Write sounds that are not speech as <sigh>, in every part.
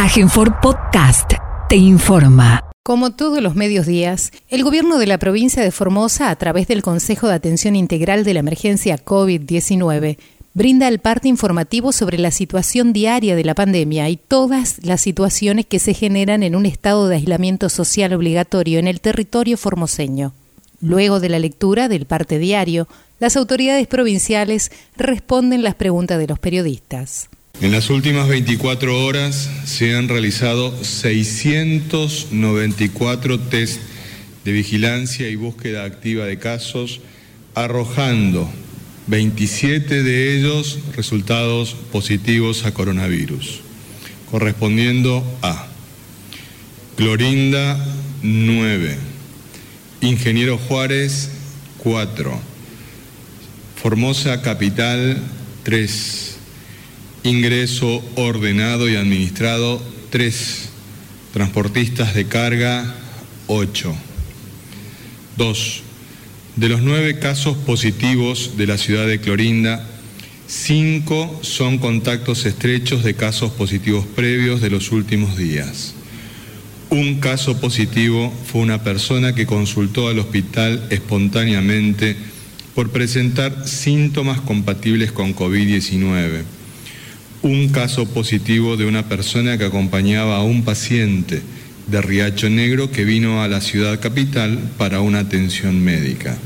Agenfor Podcast te informa. Como todos los medios días, el gobierno de la provincia de Formosa, a través del Consejo de Atención Integral de la Emergencia COVID-19, brinda el parte informativo sobre la situación diaria de la pandemia y todas las situaciones que se generan en un estado de aislamiento social obligatorio en el territorio formoseño. Luego de la lectura del parte diario, las autoridades provinciales responden las preguntas de los periodistas. En las últimas 24 horas se han realizado 694 test de vigilancia y búsqueda activa de casos, arrojando 27 de ellos resultados positivos a coronavirus, correspondiendo a Clorinda 9, Ingeniero Juárez 4, Formosa Capital 3, ingreso ordenado y administrado 3, transportistas de carga 8. 2. De los nueve casos positivos de la ciudad de Clorinda, cinco son contactos estrechos de casos positivos previos de los últimos días. Un caso positivo fue una persona que consultó al hospital espontáneamente por presentar síntomas compatibles con COVID-19 un caso positivo de una persona que acompañaba a un paciente de Riacho Negro que vino a la ciudad capital para una atención médica.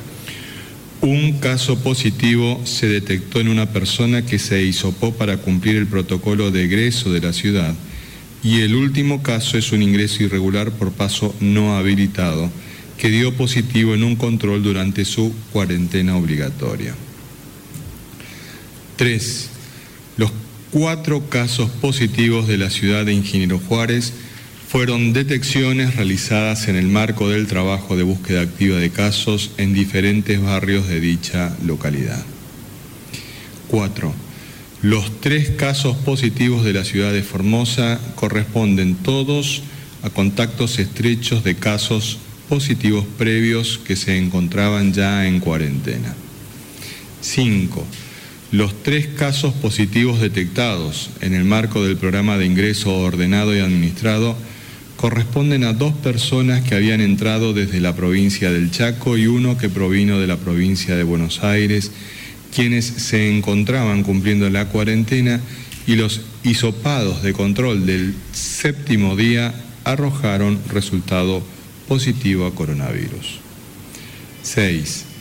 Un caso positivo se detectó en una persona que se hisopó para cumplir el protocolo de egreso de la ciudad y el último caso es un ingreso irregular por paso no habilitado que dio positivo en un control durante su cuarentena obligatoria. 3. Los cuatro casos positivos de la ciudad de Ingeniero Juárez fueron detecciones realizadas en el marco del trabajo de búsqueda activa de casos en diferentes barrios de dicha localidad. 4. Los tres casos positivos de la ciudad de Formosa corresponden todos a contactos estrechos de casos positivos previos que se encontraban ya en cuarentena. 5. Los tres casos positivos detectados en el marco del programa de ingreso ordenado y administrado corresponden a dos personas que habían entrado desde la provincia del Chaco y uno que provino de la provincia de Buenos Aires, quienes se encontraban cumpliendo la cuarentena y los hisopados de control del séptimo día arrojaron resultado positivo a coronavirus. 6.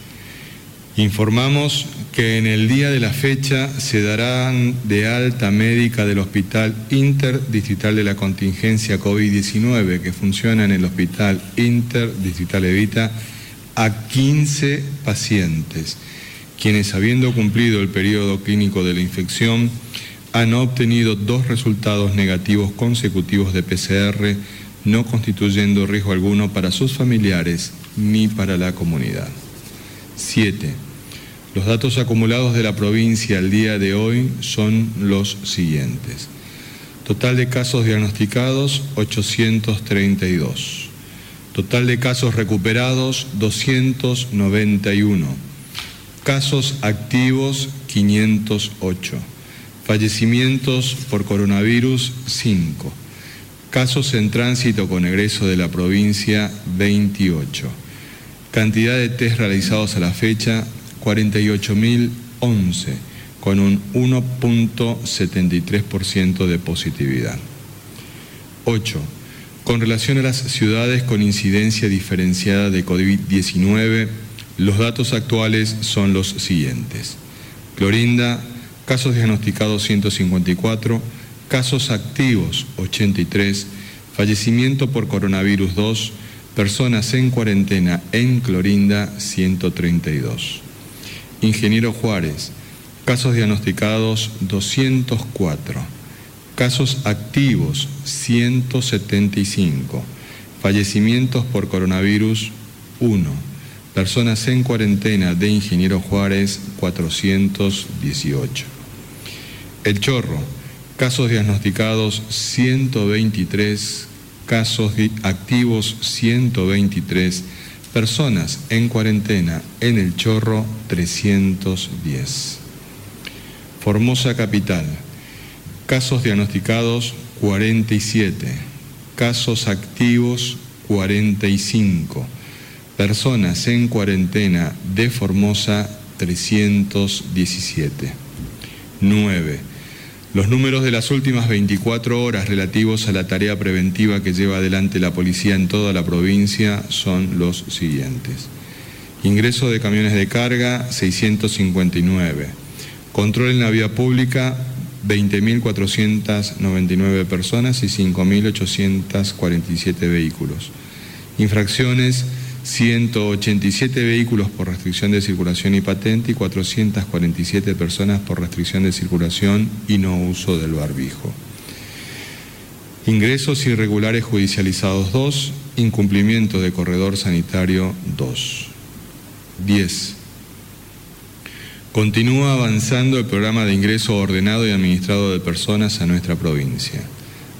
Informamos que en el día de la fecha se darán de alta médica del Hospital Interdistrital de la Contingencia COVID-19, que funciona en el Hospital Interdistrital Evita, a 15 pacientes, quienes habiendo cumplido el periodo clínico de la infección, han obtenido dos resultados negativos consecutivos de PCR, no constituyendo riesgo alguno para sus familiares ni para la comunidad. 7. Los datos acumulados de la provincia al día de hoy son los siguientes. Total de casos diagnosticados, 832. Total de casos recuperados, 291. Casos activos, 508. Fallecimientos por coronavirus, 5. Casos en tránsito con egreso de la provincia, 28. Cantidad de test realizados a la fecha, 48.011, con un 1.73% de positividad. 8. Con relación a las ciudades con incidencia diferenciada de COVID-19, los datos actuales son los siguientes. Clorinda, casos diagnosticados 154, casos activos 83, fallecimiento por coronavirus 2, personas en cuarentena en Clorinda 132. Ingeniero Juárez, casos diagnosticados 204, casos activos 175, fallecimientos por coronavirus 1, personas en cuarentena de Ingeniero Juárez 418. El Chorro, casos diagnosticados 123, casos activos 123, Personas en cuarentena en el Chorro 310. Formosa Capital. Casos diagnosticados 47. Casos activos 45. Personas en cuarentena de Formosa 317. 9. Los números de las últimas 24 horas relativos a la tarea preventiva que lleva adelante la policía en toda la provincia son los siguientes. Ingreso de camiones de carga 659. Control en la vía pública 20.499 personas y 5.847 vehículos. Infracciones 187 vehículos por restricción de circulación y patente y 447 personas por restricción de circulación y no uso del barbijo. Ingresos irregulares judicializados 2, incumplimiento de corredor sanitario 2. 10. Continúa avanzando el programa de ingreso ordenado y administrado de personas a nuestra provincia.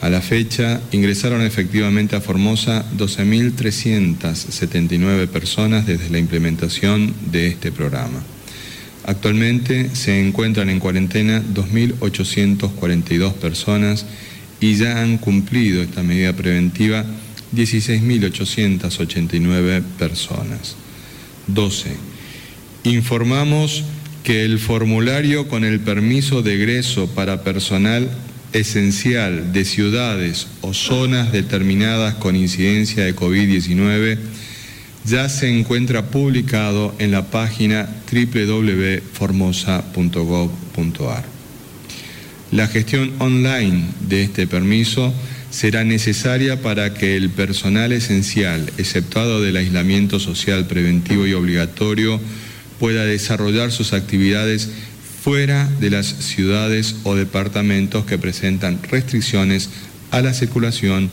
A la fecha, ingresaron efectivamente a Formosa 12.379 personas desde la implementación de este programa. Actualmente se encuentran en cuarentena 2.842 personas y ya han cumplido esta medida preventiva 16.889 personas. 12. Informamos que el formulario con el permiso de egreso para personal esencial de ciudades o zonas determinadas con incidencia de COVID-19 ya se encuentra publicado en la página www.formosa.gov.ar. La gestión online de este permiso será necesaria para que el personal esencial, exceptuado del aislamiento social preventivo y obligatorio, pueda desarrollar sus actividades fuera de las ciudades o departamentos que presentan restricciones a la circulación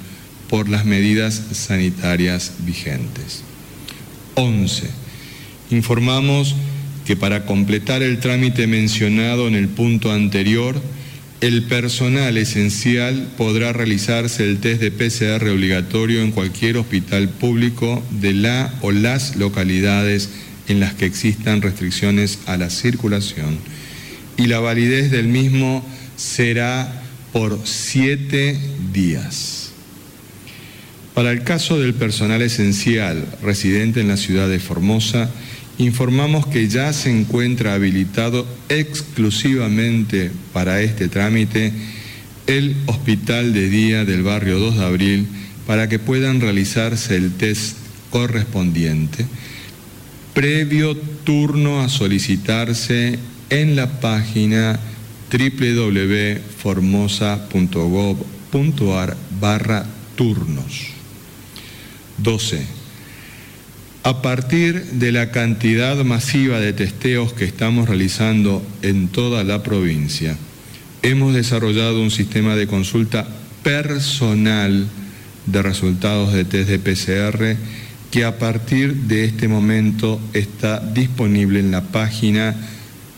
por las medidas sanitarias vigentes. 11. Informamos que para completar el trámite mencionado en el punto anterior, el personal esencial podrá realizarse el test de PCR obligatorio en cualquier hospital público de la o las localidades en las que existan restricciones a la circulación y la validez del mismo será por siete días. Para el caso del personal esencial residente en la ciudad de Formosa, informamos que ya se encuentra habilitado exclusivamente para este trámite el Hospital de Día del barrio 2 de Abril para que puedan realizarse el test correspondiente previo turno a solicitarse en la página www.formosa.gov.ar barra turnos. 12. A partir de la cantidad masiva de testeos que estamos realizando en toda la provincia, hemos desarrollado un sistema de consulta personal de resultados de test de PCR que a partir de este momento está disponible en la página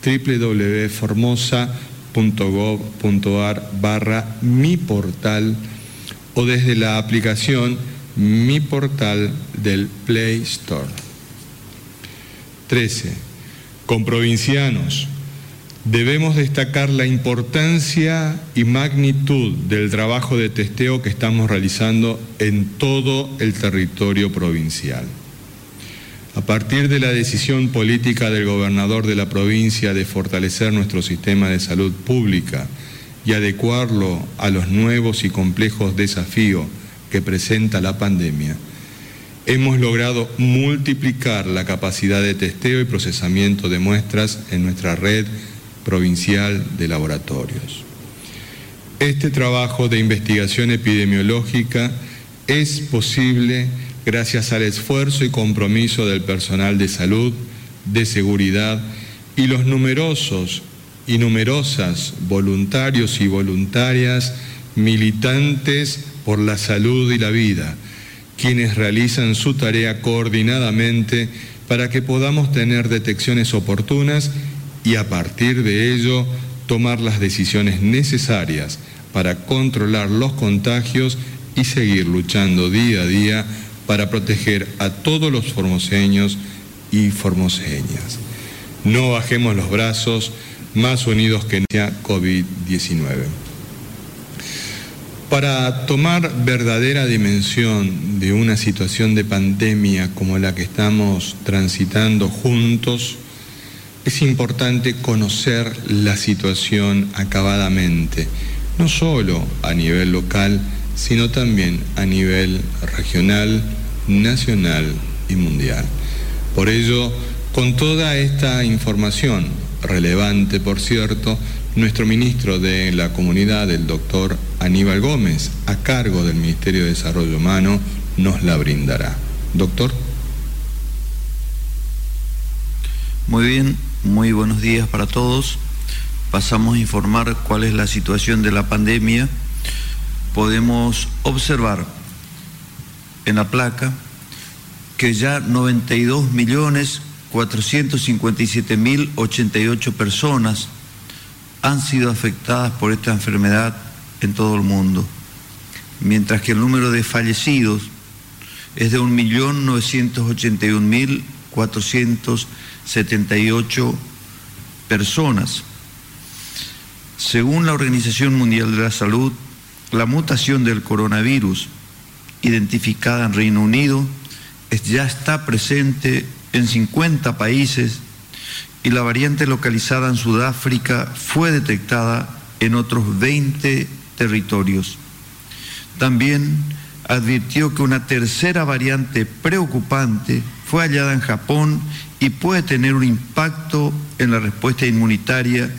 www.formosa.gov.ar barra mi portal o desde la aplicación Mi Portal del Play Store. 13. Con provincianos Debemos destacar la importancia y magnitud del trabajo de testeo que estamos realizando en todo el territorio provincial. A partir de la decisión política del gobernador de la provincia de fortalecer nuestro sistema de salud pública y adecuarlo a los nuevos y complejos desafíos que presenta la pandemia, hemos logrado multiplicar la capacidad de testeo y procesamiento de muestras en nuestra red provincial de laboratorios. Este trabajo de investigación epidemiológica es posible gracias al esfuerzo y compromiso del personal de salud, de seguridad y los numerosos y numerosas voluntarios y voluntarias militantes por la salud y la vida, quienes realizan su tarea coordinadamente para que podamos tener detecciones oportunas y a partir de ello tomar las decisiones necesarias para controlar los contagios y seguir luchando día a día para proteger a todos los formoseños y formoseñas. No bajemos los brazos, más unidos que nunca COVID-19. Para tomar verdadera dimensión de una situación de pandemia como la que estamos transitando juntos, es importante conocer la situación acabadamente, no solo a nivel local, sino también a nivel regional, nacional y mundial. Por ello, con toda esta información, relevante por cierto, nuestro ministro de la Comunidad, el doctor Aníbal Gómez, a cargo del Ministerio de Desarrollo Humano, nos la brindará. Doctor. Muy bien, muy buenos días para todos. Pasamos a informar cuál es la situación de la pandemia. Podemos observar en la placa que ya 92 millones 457 mil 88 personas han sido afectadas por esta enfermedad en todo el mundo, mientras que el número de fallecidos es de 1.981.478 personas. Según la Organización Mundial de la Salud, la mutación del coronavirus identificada en Reino Unido ya está presente en 50 países y la variante localizada en Sudáfrica fue detectada en otros 20 territorios. También advirtió que una tercera variante preocupante fue hallada en Japón y puede tener un impacto en la respuesta inmunitaria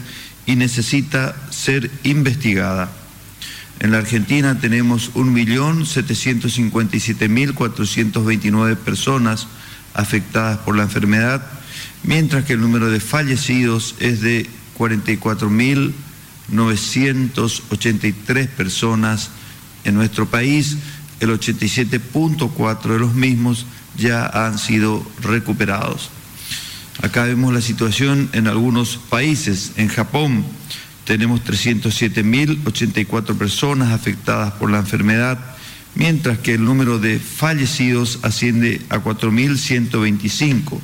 y necesita ser investigada. En la Argentina tenemos 1.757.429 personas afectadas por la enfermedad mientras que el número de fallecidos es de 44.983 personas en nuestro país. El 87.4 de los mismos ya han sido recuperados. Acá vemos la situación en algunos países. En Japón tenemos 307.084 personas afectadas por la enfermedad, mientras que el número de fallecidos asciende a 4.125.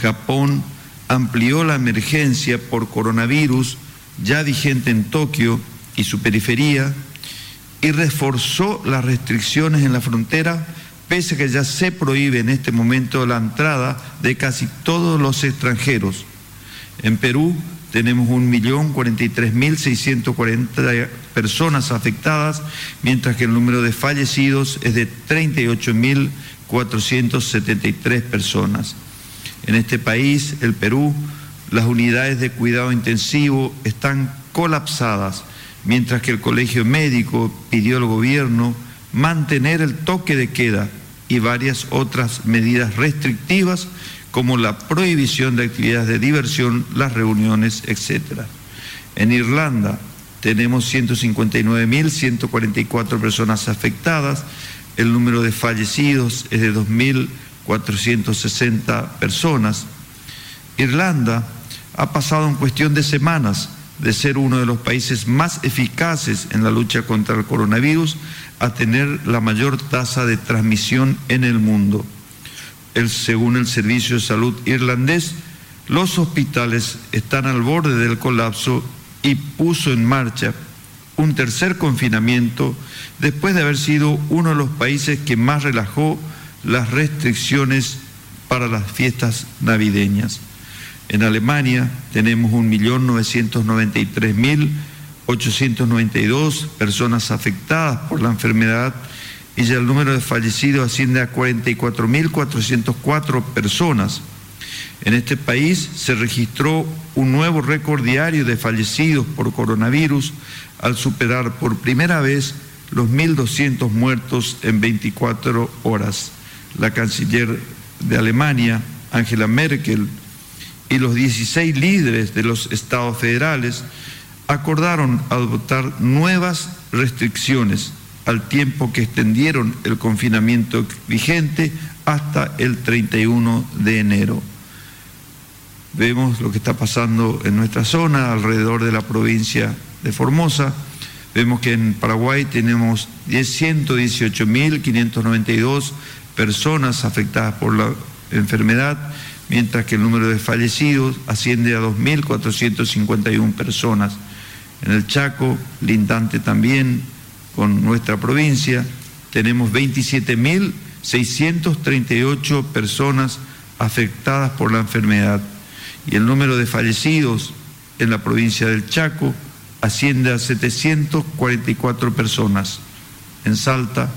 Japón amplió la emergencia por coronavirus ya vigente en Tokio y su periferia y reforzó las restricciones en la frontera, pese a que ya se prohíbe en este momento la entrada de casi todos los extranjeros. En Perú tenemos 1.043.640 personas afectadas, mientras que el número de fallecidos es de 38.473 personas. En este país, el Perú, las unidades de cuidado intensivo están colapsadas, mientras que el Colegio Médico pidió al gobierno mantener el toque de queda y varias otras medidas restrictivas como la prohibición de actividades de diversión, las reuniones, etc. En Irlanda tenemos 159.144 personas afectadas, el número de fallecidos es de 2.000 460 personas. Irlanda ha pasado en cuestión de semanas de ser uno de los países más eficaces en la lucha contra el coronavirus a tener la mayor tasa de transmisión en el mundo. El, según el Servicio de Salud irlandés, los hospitales están al borde del colapso y puso en marcha un tercer confinamiento después de haber sido uno de los países que más relajó las restricciones para las fiestas navideñas. En Alemania tenemos 1.993.892 personas afectadas por la enfermedad y ya el número de fallecidos asciende a 44.404 personas. En este país se registró un nuevo récord diario de fallecidos por coronavirus al superar por primera vez los 1.200 muertos en 24 horas la canciller de Alemania, Angela Merkel, y los 16 líderes de los estados federales acordaron adoptar nuevas restricciones al tiempo que extendieron el confinamiento vigente hasta el 31 de enero. Vemos lo que está pasando en nuestra zona, alrededor de la provincia de Formosa. Vemos que en Paraguay tenemos 118.592 personas afectadas por la enfermedad, mientras que el número de fallecidos asciende a 2.451 personas. En el Chaco, lindante también, con nuestra provincia, tenemos 27.638 personas afectadas por la enfermedad. Y el número de fallecidos en la provincia del Chaco asciende a 744 personas. En Salta,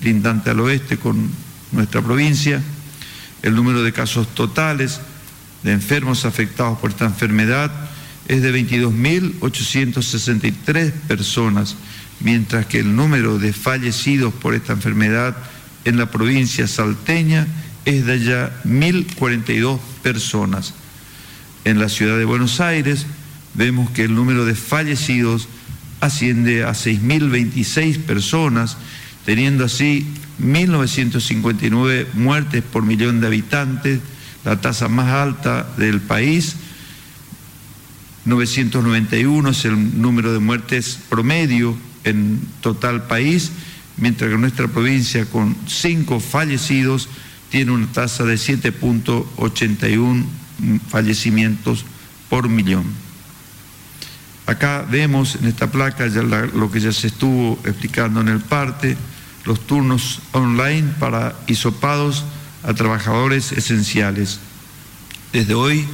lindante al oeste con nuestra provincia, el número de casos totales de enfermos afectados por esta enfermedad es de 22.863 personas, mientras que el número de fallecidos por esta enfermedad en la provincia salteña es de ya 1.042 personas. En la ciudad de Buenos Aires vemos que el número de fallecidos asciende a 6.026 personas, teniendo así 1.959 muertes por millón de habitantes, la tasa más alta del país. 991 es el número de muertes promedio en total país, mientras que nuestra provincia con cinco fallecidos tiene una tasa de 7.81 fallecimientos por millón. Acá vemos en esta placa ya lo que ya se estuvo explicando en el parte, los turnos online para hisopados a trabajadores esenciales. Desde hoy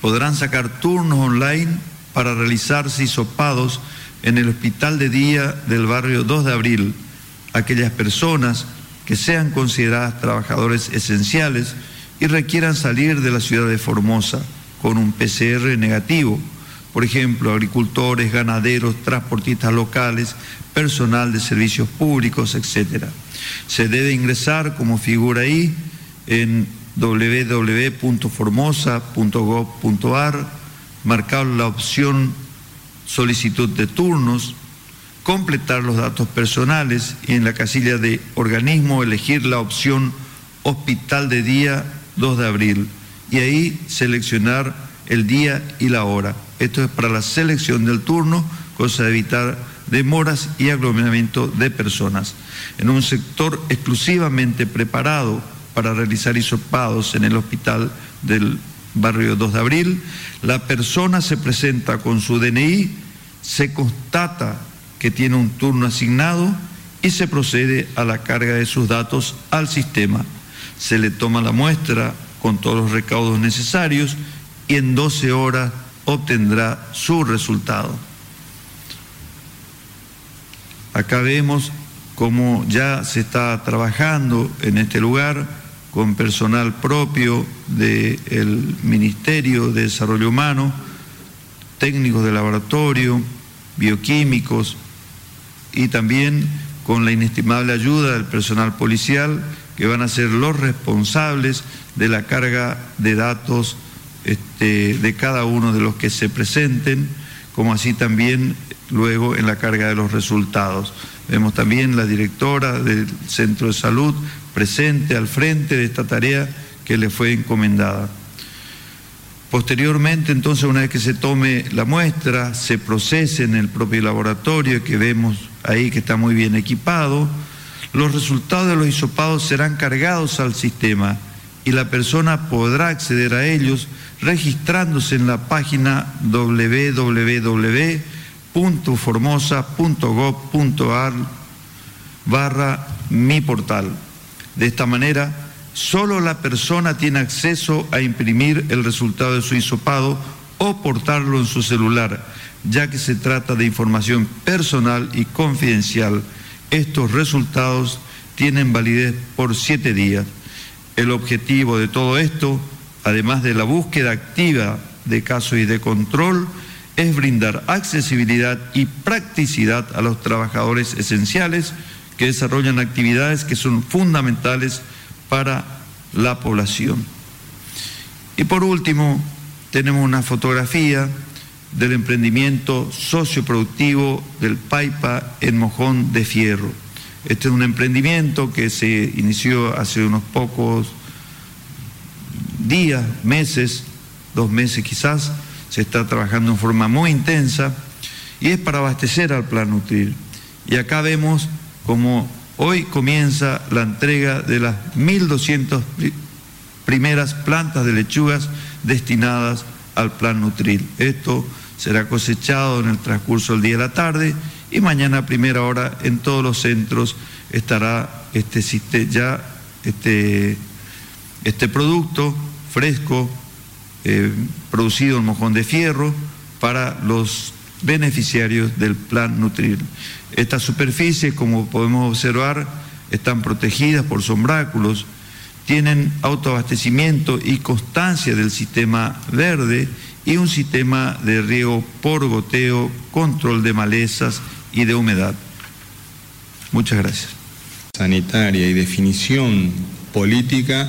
podrán sacar turnos online para realizarse hisopados en el hospital de día del barrio 2 de abril. Aquellas personas que sean consideradas trabajadores esenciales y requieran salir de la ciudad de Formosa con un PCR negativo. Por ejemplo, agricultores, ganaderos, transportistas locales, personal de servicios públicos, etc. Se debe ingresar, como figura ahí, en www.formosa.gov.ar, marcar la opción solicitud de turnos, completar los datos personales y en la casilla de organismo elegir la opción hospital de día 2 de abril y ahí seleccionar el día y la hora. Esto es para la selección del turno, cosa de evitar demoras y aglomeramiento de personas. En un sector exclusivamente preparado para realizar hisopados en el hospital del barrio 2 de abril, la persona se presenta con su DNI, se constata que tiene un turno asignado y se procede a la carga de sus datos al sistema. Se le toma la muestra con todos los recaudos necesarios y en 12 horas obtendrá su resultado. Acá vemos cómo ya se está trabajando en este lugar con personal propio del Ministerio de Desarrollo Humano, técnicos de laboratorio, bioquímicos y también con la inestimable ayuda del personal policial que van a ser los responsables de la carga de datos este, de cada uno de los que se presenten, como así también luego en la carga de los resultados. Vemos también la directora del Centro de Salud presente al frente de esta tarea que le fue encomendada. Posteriormente, entonces, una vez que se tome la muestra, se procese en el propio laboratorio que vemos ahí que está muy bien equipado, los resultados de los hisopados serán cargados al sistema y la persona podrá acceder a ellos registrándose en la página www.formosa.gov.ar barra mi portal. De esta manera, solo la persona tiene acceso a imprimir el resultado de su hisopado o portarlo en su celular, ya que se trata de información personal y confidencial. Estos resultados tienen validez por siete días. El objetivo de todo esto, además de la búsqueda activa de casos y de control, es brindar accesibilidad y practicidad a los trabajadores esenciales que desarrollan actividades que son fundamentales para la población. Y por último, tenemos una fotografía del emprendimiento socioproductivo del Paipa en Mojón de Fierro. Este es un emprendimiento que se inició hace unos pocos días, meses, dos meses quizás, se está trabajando en forma muy intensa y es para abastecer al plan Nutrir. Y acá vemos como hoy comienza la entrega de las 1.200 primeras plantas de lechugas destinadas al plan Nutril. Esto será cosechado en el transcurso del día y la tarde y mañana a primera hora en todos los centros estará este, ya este, este producto fresco, eh, producido en mojón de fierro, para los beneficiarios del plan Nutrir. Estas superficies, como podemos observar, están protegidas por sombráculos, tienen autoabastecimiento y constancia del sistema verde y un sistema de riego por goteo, control de malezas y de humedad. Muchas gracias. Sanitaria y definición política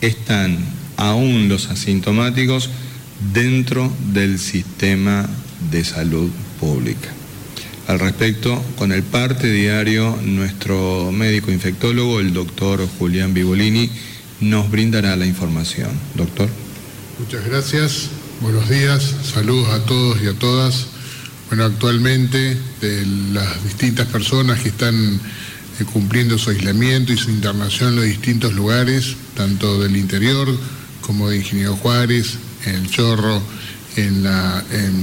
están aún los asintomáticos dentro del sistema de salud pública. Al respecto, con el parte diario, nuestro médico infectólogo, el doctor Julián Vivolini, nos brindará la información. Doctor. Muchas gracias, buenos días, saludos a todos y a todas. Bueno, actualmente las distintas personas que están eh, cumpliendo su aislamiento y su internación en los distintos lugares, tanto del interior como de Ingeniero Juárez, en el Chorro, en,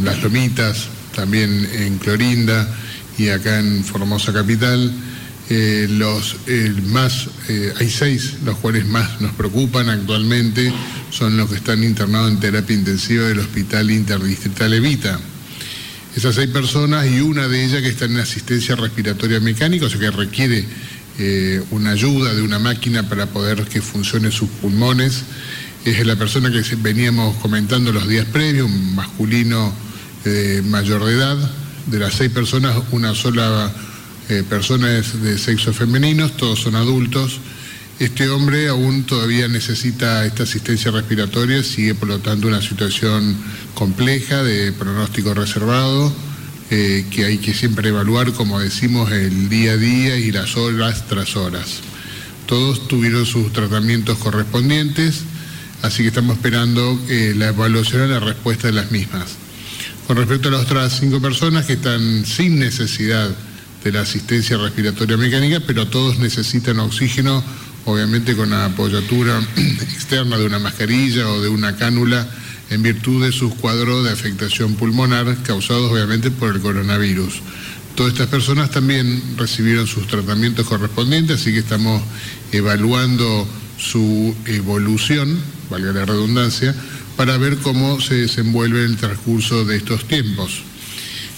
Las Lomitas, también en Clorinda y acá en Formosa Capital. Eh, los más, eh, hay seis, los cuales más nos preocupan actualmente, son los que están internados en terapia intensiva del Hospital Interdistrital Evita. Esas seis personas y una de ellas que está en asistencia respiratoria mecánica, o sea que requiere eh, una ayuda de una máquina para poder que funcione sus pulmones, es la persona que veníamos comentando los días previos, un masculino eh, mayor de edad. De las seis personas, una sola eh, persona es de sexo femenino, todos son adultos. Este hombre aún todavía necesita esta asistencia respiratoria, sigue por lo tanto una situación compleja de pronóstico reservado, eh, que hay que siempre evaluar, como decimos, el día a día y las horas tras horas. Todos tuvieron sus tratamientos correspondientes, así que estamos esperando la evaluación y la respuesta de las mismas. Con respecto a las otras cinco personas que están sin necesidad de la asistencia respiratoria mecánica, pero todos necesitan oxígeno, obviamente con apoyatura <clears throat> externa de una mascarilla o de una cánula en virtud de sus cuadros de afectación pulmonar causados obviamente por el coronavirus. Todas estas personas también recibieron sus tratamientos correspondientes, así que estamos evaluando su evolución, valga la redundancia, para ver cómo se desenvuelve el transcurso de estos tiempos.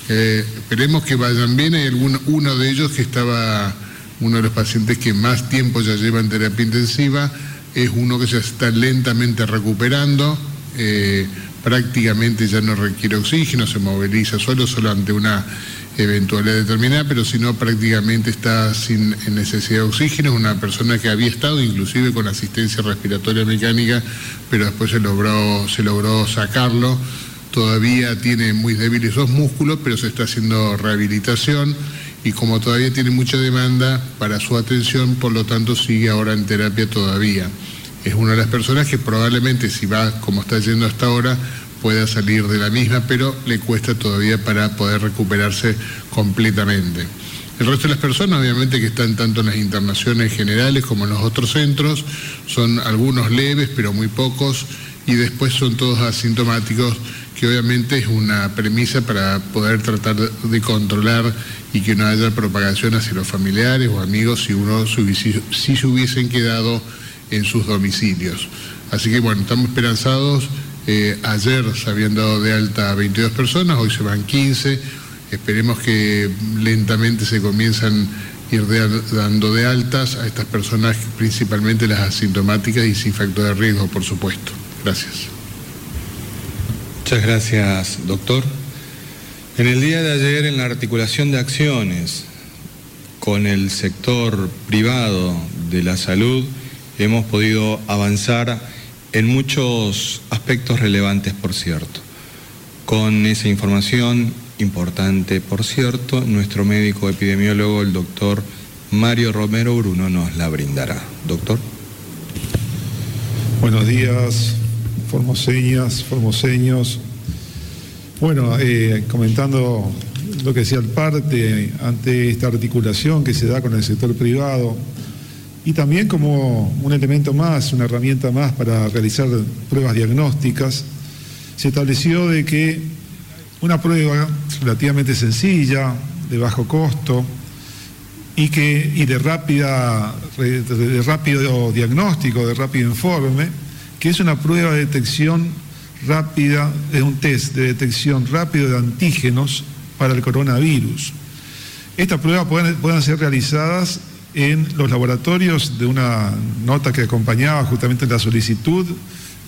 Eh, esperemos que vayan bien. Hay uno de ellos que estaba, uno de los pacientes que más tiempo ya lleva en terapia intensiva, es uno que se está lentamente recuperando, eh, prácticamente ya no requiere oxígeno, se moviliza solo, solo ante una eventualidad determinada, pero si no prácticamente está sin necesidad de oxígeno, una persona que había estado inclusive con asistencia respiratoria mecánica, pero después se logró, se logró sacarlo, todavía tiene muy débiles los músculos, pero se está haciendo rehabilitación y como todavía tiene mucha demanda para su atención, por lo tanto sigue ahora en terapia todavía. Es una de las personas que probablemente si va como está yendo hasta ahora, pueda salir de la misma, pero le cuesta todavía para poder recuperarse completamente. El resto de las personas, obviamente, que están tanto en las internaciones generales como en los otros centros, son algunos leves, pero muy pocos, y después son todos asintomáticos, que obviamente es una premisa para poder tratar de controlar y que no haya propagación hacia los familiares o amigos si uno si se hubiesen quedado en sus domicilios. Así que bueno, estamos esperanzados eh, ayer se habían dado de alta a 22 personas, hoy se van 15. Esperemos que lentamente se comienzan a ir dando de altas a estas personas, principalmente las asintomáticas y sin factor de riesgo, por supuesto. Gracias. Muchas gracias, doctor. En el día de ayer, en la articulación de acciones con el sector privado de la salud, hemos podido avanzar en muchos aspectos relevantes, por cierto. Con esa información importante, por cierto, nuestro médico epidemiólogo, el doctor Mario Romero Bruno, nos la brindará. Doctor. Buenos días, formoseñas, formoseños. Bueno, eh, comentando lo que decía el parte, ante esta articulación que se da con el sector privado, y también como un elemento más, una herramienta más para realizar pruebas diagnósticas, se estableció de que una prueba relativamente sencilla, de bajo costo y, que, y de, rápida, de rápido diagnóstico, de rápido informe, que es una prueba de detección rápida, es un test de detección rápido de antígenos para el coronavirus. Estas pruebas pueden, pueden ser realizadas en los laboratorios de una nota que acompañaba justamente la solicitud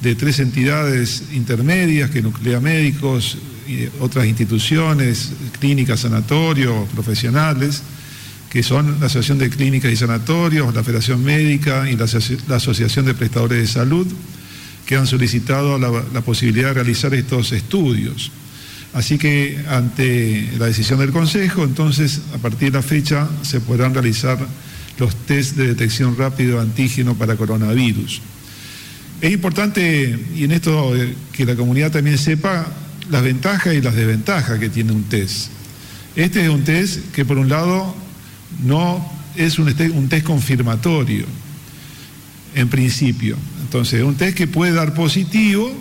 de tres entidades intermedias que nuclea médicos y otras instituciones, clínicas, sanatorios, profesionales, que son la Asociación de Clínicas y Sanatorios, la Federación Médica y la, Asociación de Prestadores de Salud, que han solicitado la, posibilidad de realizar estos estudios. Así que ante la decisión del Consejo, entonces a partir de la fecha se podrán realizar los test de detección rápido antígeno para coronavirus. Es importante, y en esto eh, que la comunidad también sepa, las ventajas y las desventajas que tiene un test. Este es un test que por un lado no es test, un test confirmatorio, en principio. Entonces, es un test que puede dar positivo,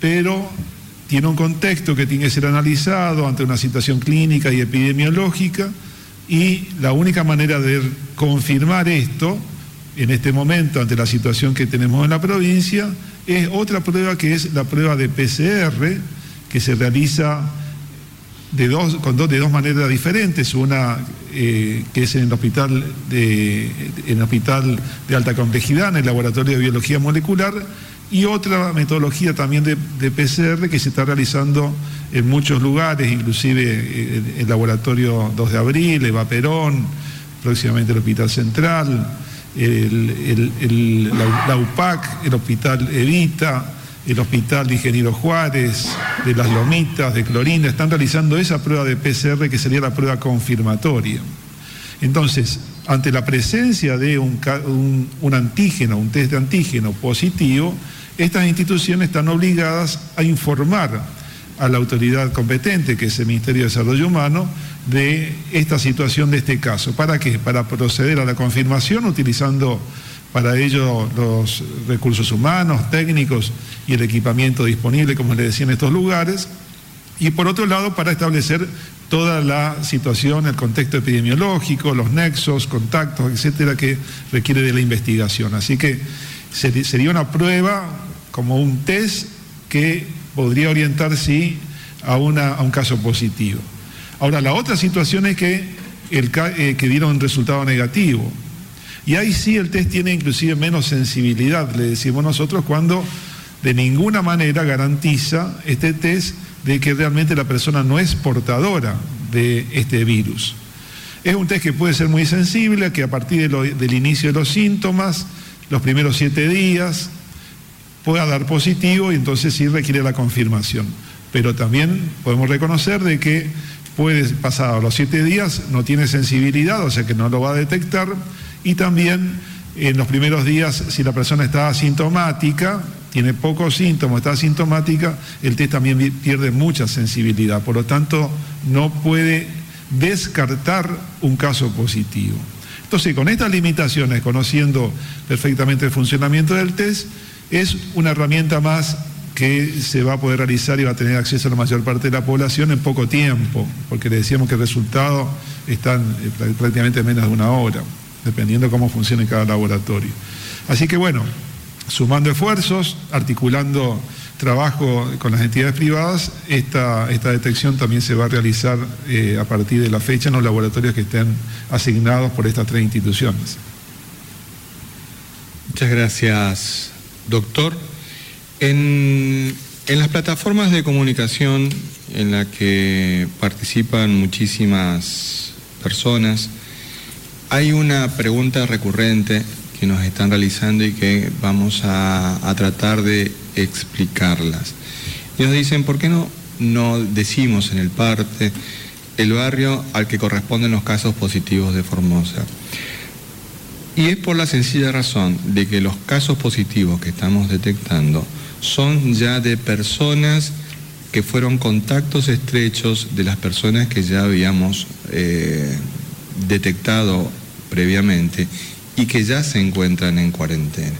pero tiene un contexto que tiene que ser analizado ante una situación clínica y epidemiológica y la única manera de confirmar esto en este momento ante la situación que tenemos en la provincia es otra prueba que es la prueba de PCR que se realiza de dos, con dos, de dos maneras diferentes, una eh, que es en el, hospital de, en el hospital de alta complejidad, en el laboratorio de biología molecular, y otra metodología también de, PCR que se está realizando en muchos lugares, inclusive eh, el, laboratorio 2 de abril, Eva Perón, próximamente el Hospital Central, la, UPAC, el Hospital Evita, el Hospital de Ingeniero Juárez, de las Lomitas, de Clorina, están realizando esa prueba de PCR que sería la prueba confirmatoria. Entonces, ante la presencia de un antígeno, un test de antígeno positivo, estas instituciones están obligadas a informar a la autoridad competente, que es el Ministerio de Desarrollo Humano, de esta situación de este caso. ¿Para qué? Para proceder a la confirmación utilizando para ello los recursos humanos, técnicos y el equipamiento disponible, como les decía, en estos lugares. Y por otro lado, para establecer toda la situación, el contexto epidemiológico, los nexos, contactos, etcétera, que requiere de la investigación. Así que sería una prueba como un test que podría orientar, sí, a, una, a un caso positivo. Ahora, la otra situación es que, el, eh, que dieron un resultado negativo. Y ahí sí el test tiene inclusive menos sensibilidad, le decimos nosotros, cuando de ninguna manera garantiza este test de que realmente la persona no es portadora de este virus. Es un test que puede ser muy sensible, que a partir del inicio de los síntomas, los primeros siete días, pueda dar positivo y entonces sí requiere la confirmación. Pero también podemos reconocer de que puede pasar los siete días, no tiene sensibilidad, o sea que no lo va a detectar, y también en los primeros días, si la persona está asintomática, tiene pocos síntomas, está asintomática, el test también pierde mucha sensibilidad, por lo tanto no puede descartar un caso positivo. Entonces, con estas limitaciones, conociendo perfectamente el funcionamiento del test, es una herramienta más que se va a poder realizar y va a tener acceso a la mayor parte de la población en poco tiempo, porque le decíamos que el resultado está eh, prácticamente en menos de una hora, dependiendo cómo funcione cada laboratorio. Así que bueno, sumando esfuerzos, articulando trabajo con las entidades privadas, esta, esta detección también se va a realizar eh, a partir de la fecha en los laboratorios que estén asignados por estas tres instituciones. Muchas gracias, doctor. En, las plataformas de comunicación en las que participan muchísimas personas, hay una pregunta recurrente que nos están realizando y que vamos a, tratar de explicarlas. Y nos dicen, ¿por qué no, no decimos en el parte el barrio al que corresponden los casos positivos de Formosa? Y es por la sencilla razón de que los casos positivos que estamos detectando son ya de personas que fueron contactos estrechos de las personas que ya habíamos eh, detectado previamente y que ya se encuentran en cuarentena.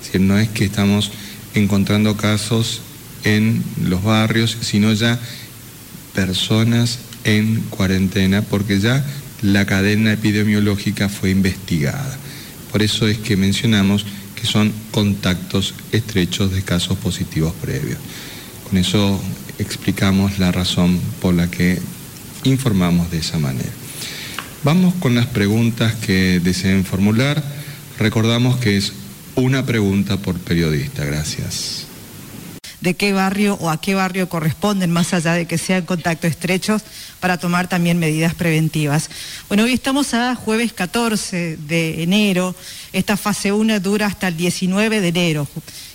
Es decir, no es que estamos encontrando casos en los barrios, sino ya personas en cuarentena porque ya la cadena epidemiológica fue investigada. Por eso es que mencionamos que son contactos estrechos de casos positivos previos. Con eso explicamos la razón por la que informamos de esa manera. Vamos con las preguntas que deseen formular. Recordamos que es una pregunta por periodista. Gracias. ¿De qué barrio o a qué barrio corresponden, más allá de que sean contactos estrechos, para tomar también medidas preventivas? Bueno, hoy estamos a jueves 14 de enero. Esta fase 1 dura hasta el 19 de enero.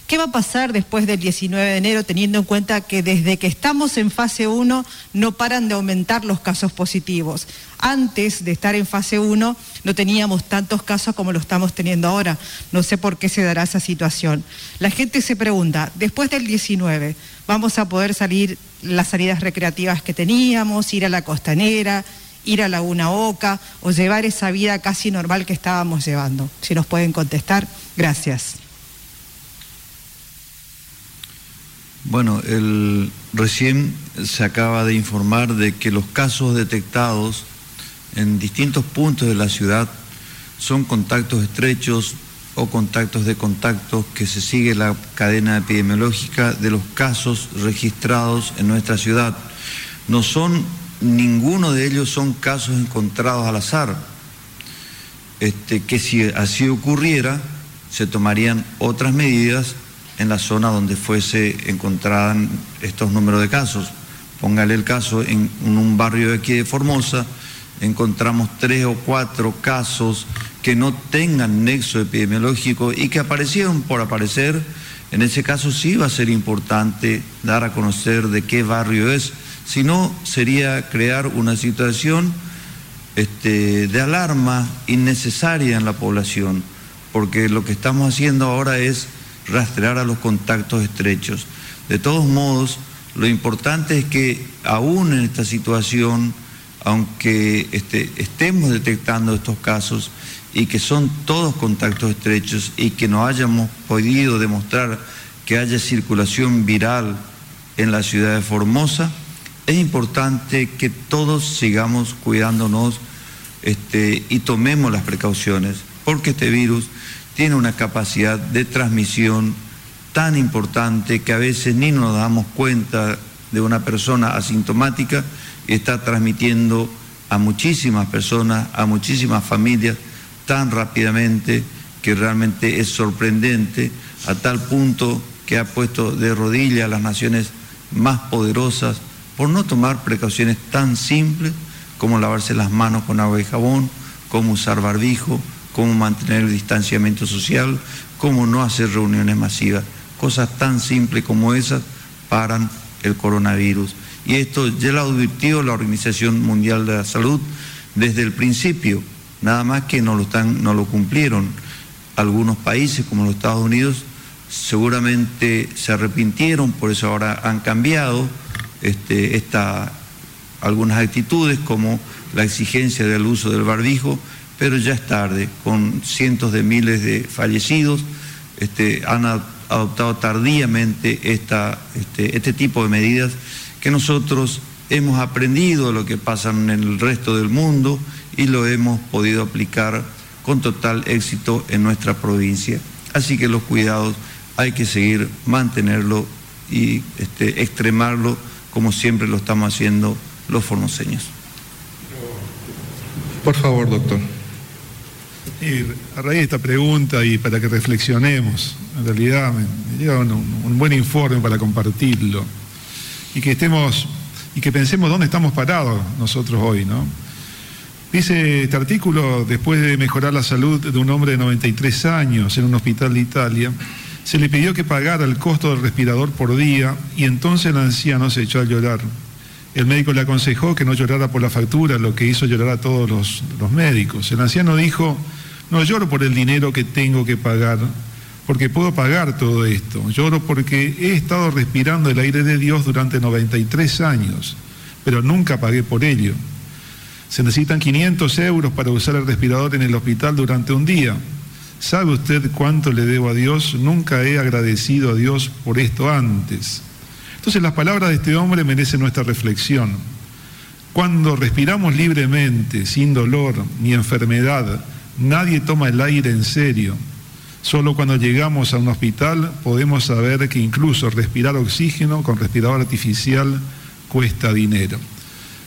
¿Qué va a pasar después del 19 de enero teniendo en cuenta que desde que estamos en fase 1 no paran de aumentar los casos positivos? Antes de estar en fase 1 no teníamos tantos casos como lo estamos teniendo ahora. No sé por qué se dará esa situación. La gente se pregunta, después del 19, ¿vamos a poder salir las salidas recreativas que teníamos, ir a la costanera, ir a Laguna Oca o llevar esa vida casi normal que estábamos llevando? Si nos pueden contestar, gracias. Bueno, el, recién se acaba de informar de que los casos detectados en distintos puntos de la ciudad son contactos estrechos o contactos de contacto que se sigue la cadena epidemiológica de los casos registrados en nuestra ciudad. No son, ninguno de ellos son casos encontrados al azar, este, que si así ocurriera, se tomarían otras medidas en la zona donde fuese encontraran estos números de casos. Póngale el caso en, un barrio de aquí de Formosa, encontramos tres o cuatro casos que no tengan nexo epidemiológico y que aparecieron por aparecer. En ese caso sí va a ser importante dar a conocer de qué barrio es, si no sería crear una situación este, de alarma innecesaria en la población, porque lo que estamos haciendo ahora es rastrear a los contactos estrechos. De todos modos, lo importante es que aún en esta situación, aunque este, estemos detectando estos casos y que son todos contactos estrechos y que no hayamos podido demostrar que haya circulación viral en la ciudad de Formosa, es importante que todos sigamos cuidándonos este, y tomemos las precauciones, porque este virus tiene una capacidad de transmisión tan importante que a veces ni nos damos cuenta de una persona asintomática está transmitiendo a muchísimas personas, a muchísimas familias tan rápidamente que realmente es sorprendente a tal punto que ha puesto de rodillas a las naciones más poderosas por no tomar precauciones tan simples como lavarse las manos con agua y jabón, como usar barbijo, cómo mantener el distanciamiento social, cómo no hacer reuniones masivas. Cosas tan simples como esas paran el coronavirus. Y esto ya lo advirtió la Organización Mundial de la Salud desde el principio, nada más que no lo, están, no lo cumplieron. Algunos países como los Estados Unidos seguramente se arrepintieron, por eso ahora han cambiado este, esta, algunas actitudes como la exigencia del uso del barbijo pero ya es tarde, con cientos de miles de fallecidos, este, han adoptado tardíamente esta, este, este tipo de medidas que nosotros hemos aprendido lo que pasa en el resto del mundo y lo hemos podido aplicar con total éxito en nuestra provincia. Así que los cuidados hay que seguir, mantenerlo y este, extremarlo como siempre lo estamos haciendo los formoseños. Por favor, doctor. Y a raíz de esta pregunta y para que reflexionemos, en realidad me, llega un, buen informe para compartirlo y que estemos y que pensemos dónde estamos parados nosotros hoy, ¿no? Dice este artículo, después de mejorar la salud de un hombre de 93 años en un hospital de Italia, se le pidió que pagara el costo del respirador por día y entonces el anciano se echó a llorar. El médico le aconsejó que no llorara por la factura, lo que hizo llorar a todos los, los médicos. El anciano dijo, no lloro por el dinero que tengo que pagar, porque puedo pagar todo esto. Lloro porque he estado respirando el aire de Dios durante 93 años, pero nunca pagué por ello. Se necesitan 500 euros para usar el respirador en el hospital durante un día. ¿Sabe usted cuánto le debo a Dios? Nunca he agradecido a Dios por esto antes. Entonces las palabras de este hombre merecen nuestra reflexión. Cuando respiramos libremente, sin dolor ni enfermedad, nadie toma el aire en serio. Solo cuando llegamos a un hospital podemos saber que incluso respirar oxígeno con respirador artificial cuesta dinero.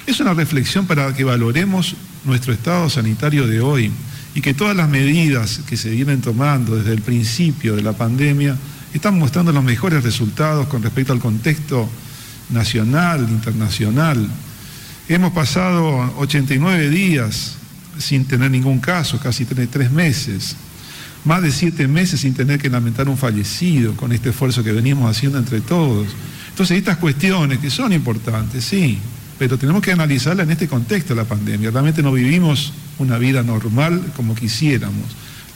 Es una reflexión para que valoremos nuestro estado sanitario de hoy y que todas las medidas que se vienen tomando desde el principio de la pandemia están mostrando los mejores resultados con respecto al contexto nacional, internacional. Hemos pasado 89 días sin tener ningún caso, casi tres meses, más de siete meses sin tener que lamentar un fallecido con este esfuerzo que venimos haciendo entre todos. Entonces, estas cuestiones que son importantes, sí, pero tenemos que analizarlas en este contexto de la pandemia. Realmente no vivimos una vida normal como quisiéramos,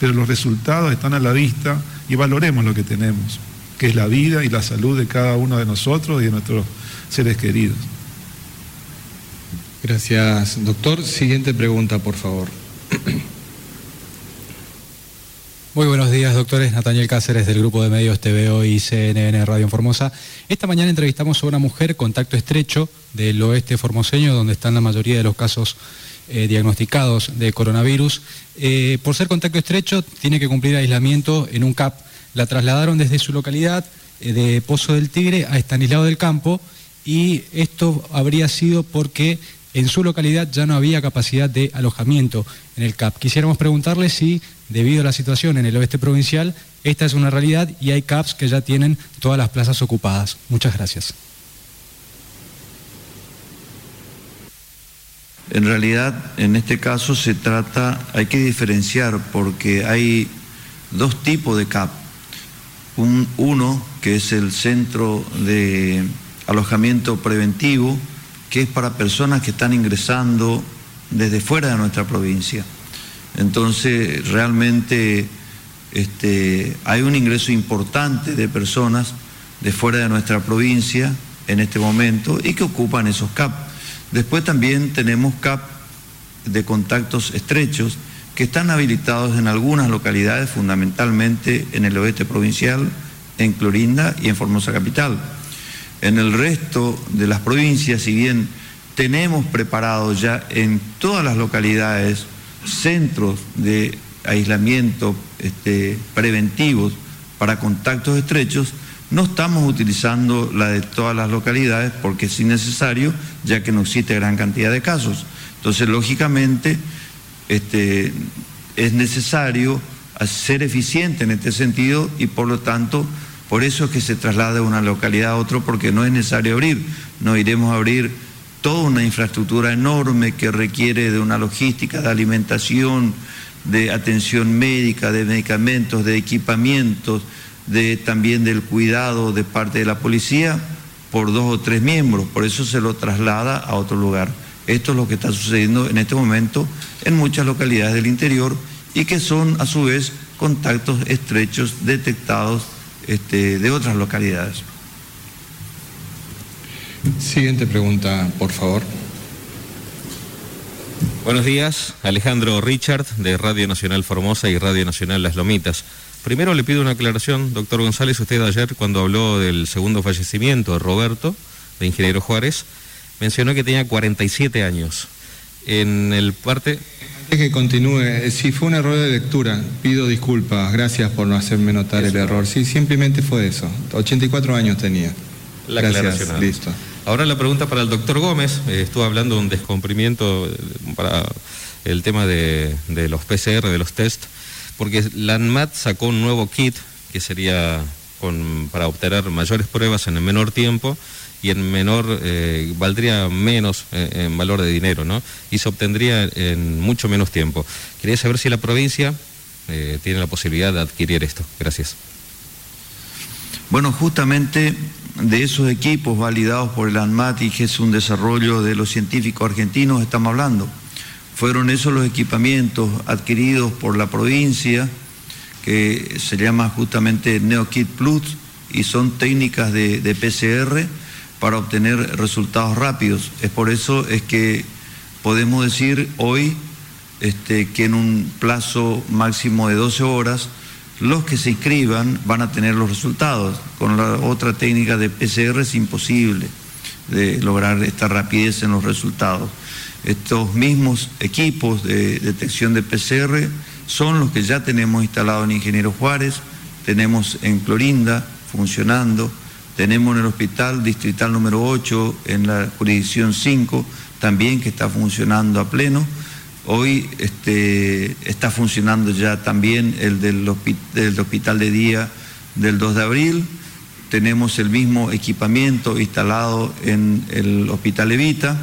pero los resultados están a la vista y valoremos lo que tenemos, que es la vida y la salud de cada uno de nosotros y de nuestros seres queridos. Gracias, doctor. Siguiente pregunta, por favor. Muy buenos días, doctores. Nathaniel Cáceres del grupo de medios TVO y CNN Radio Formosa. Esta mañana entrevistamos a una mujer contacto estrecho del oeste formoseño, donde están la mayoría de los casos eh, diagnosticados de coronavirus. Eh, por ser contacto estrecho, tiene que cumplir aislamiento en un CAP. La trasladaron desde su localidad eh, de Pozo del Tigre a Estanislao del Campo y esto habría sido porque en su localidad ya no había capacidad de alojamiento en el CAP. Quisiéramos preguntarle si, debido a la situación en el oeste provincial, esta es una realidad y hay CAPs que ya tienen todas las plazas ocupadas. Muchas gracias. En realidad, en este caso se trata, hay que diferenciar porque hay dos tipos de CAP. uno, que es el centro de alojamiento preventivo, que es para personas que están ingresando desde fuera de nuestra provincia. Entonces, realmente este, hay un ingreso importante de personas de fuera de nuestra provincia en este momento y que ocupan esos CAP. Después también tenemos CAP de contactos estrechos que están habilitados en algunas localidades, fundamentalmente en el oeste provincial, en Clorinda y en Formosa Capital. En el resto de las provincias, si bien tenemos preparados ya en todas las localidades centros de aislamiento este, preventivos para contactos estrechos, no estamos utilizando la de todas las localidades porque es innecesario, ya que no existe gran cantidad de casos. Entonces, lógicamente, este, es necesario ser eficiente en este sentido y por lo tanto por eso es que se traslada de una localidad a otra porque no es necesario abrir. No iremos a abrir toda una infraestructura enorme que requiere de una logística de alimentación, de atención médica, de medicamentos, de equipamientos, de también del cuidado de parte de la policía por dos o tres miembros. Por eso se lo traslada a otro lugar. Esto es lo que está sucediendo en este momento en muchas localidades del interior y que son a su vez contactos estrechos detectados este, de otras localidades. Siguiente pregunta, por favor. Buenos días, Alejandro Richard de Radio Nacional Formosa y Radio Nacional Las Lomitas. Primero le pido una aclaración, doctor González, usted ayer cuando habló del segundo fallecimiento de Roberto, de Ingeniero Juárez, mencionó que tenía 47 años. En el parte que continúe, eh, si fue un error de lectura, pido disculpas, gracias por no hacerme notar el error. Sí, simplemente fue eso. 84 años tenía. La gracias, listo. Ahora la pregunta para el doctor Gómez, eh, estuvo hablando de un descomprimimiento eh, para el tema de, los PCR, de los test, porque la ANMAT sacó un nuevo kit que sería para obtener mayores pruebas en el menor tiempo y en menor, eh, valdría menos en valor de dinero, ¿no? Y se obtendría en mucho menos tiempo. Quería saber si la provincia tiene la posibilidad de adquirir esto. Gracias. Bueno, justamente de esos equipos validados por el ANMAT y que es un desarrollo de los científicos argentinos, estamos hablando. Fueron esos los equipamientos adquiridos por la provincia, que se llama justamente NeoKit Plus, y son técnicas de, de PCR para obtener resultados rápidos. Es por eso es que podemos decir hoy este, que en un plazo máximo de 12 horas los que se inscriban van a tener los resultados. Con la otra técnica de PCR es imposible. de lograr esta rapidez en los resultados. Estos mismos equipos de detección de PCR son los que ya tenemos instalados en Ingeniero Juárez, tenemos en Clorinda funcionando, tenemos en el Hospital Distrital número 8, en la jurisdicción 5, también que está funcionando a pleno. Hoy este, está funcionando ya también el del, hospital de día del 2 de abril. Tenemos el mismo equipamiento instalado en el Hospital Evita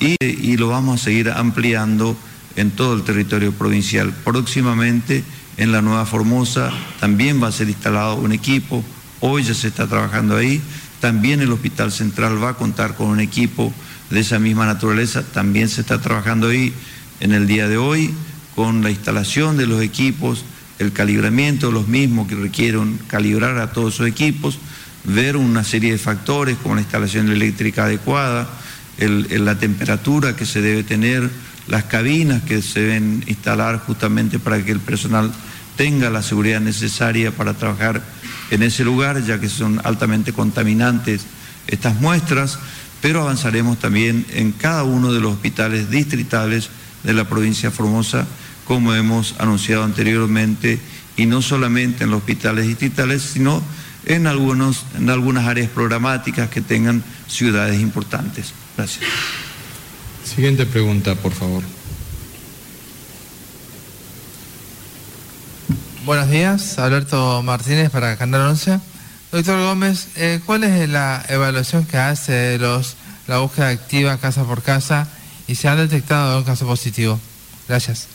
y, y lo vamos a seguir ampliando en todo el territorio provincial. Próximamente en la Nueva Formosa también va a ser instalado un equipo, hoy ya se está trabajando ahí, también el Hospital Central va a contar con un equipo de esa misma naturaleza, también se está trabajando ahí en el día de hoy con la instalación de los equipos, el calibramiento de los mismos que requieren calibrar a todos esos equipos, ver una serie de factores como la instalación eléctrica adecuada, la temperatura que se debe tener, las cabinas que se deben instalar justamente para que el personal tenga la seguridad necesaria para trabajar en ese lugar, ya que son altamente contaminantes estas muestras, pero avanzaremos también en cada uno de los hospitales distritales de la provincia de Formosa, como hemos anunciado anteriormente, y no solamente en los hospitales distritales, sino en, algunos, en algunas áreas programáticas que tengan ciudades importantes. Gracias. Siguiente pregunta, por favor. Buenos días, Alberto Martínez para Canal 11. Doctor Gómez, eh, ¿cuál es la evaluación que hace de los, la búsqueda activa casa por casa y se ha detectado un caso positivo? Gracias.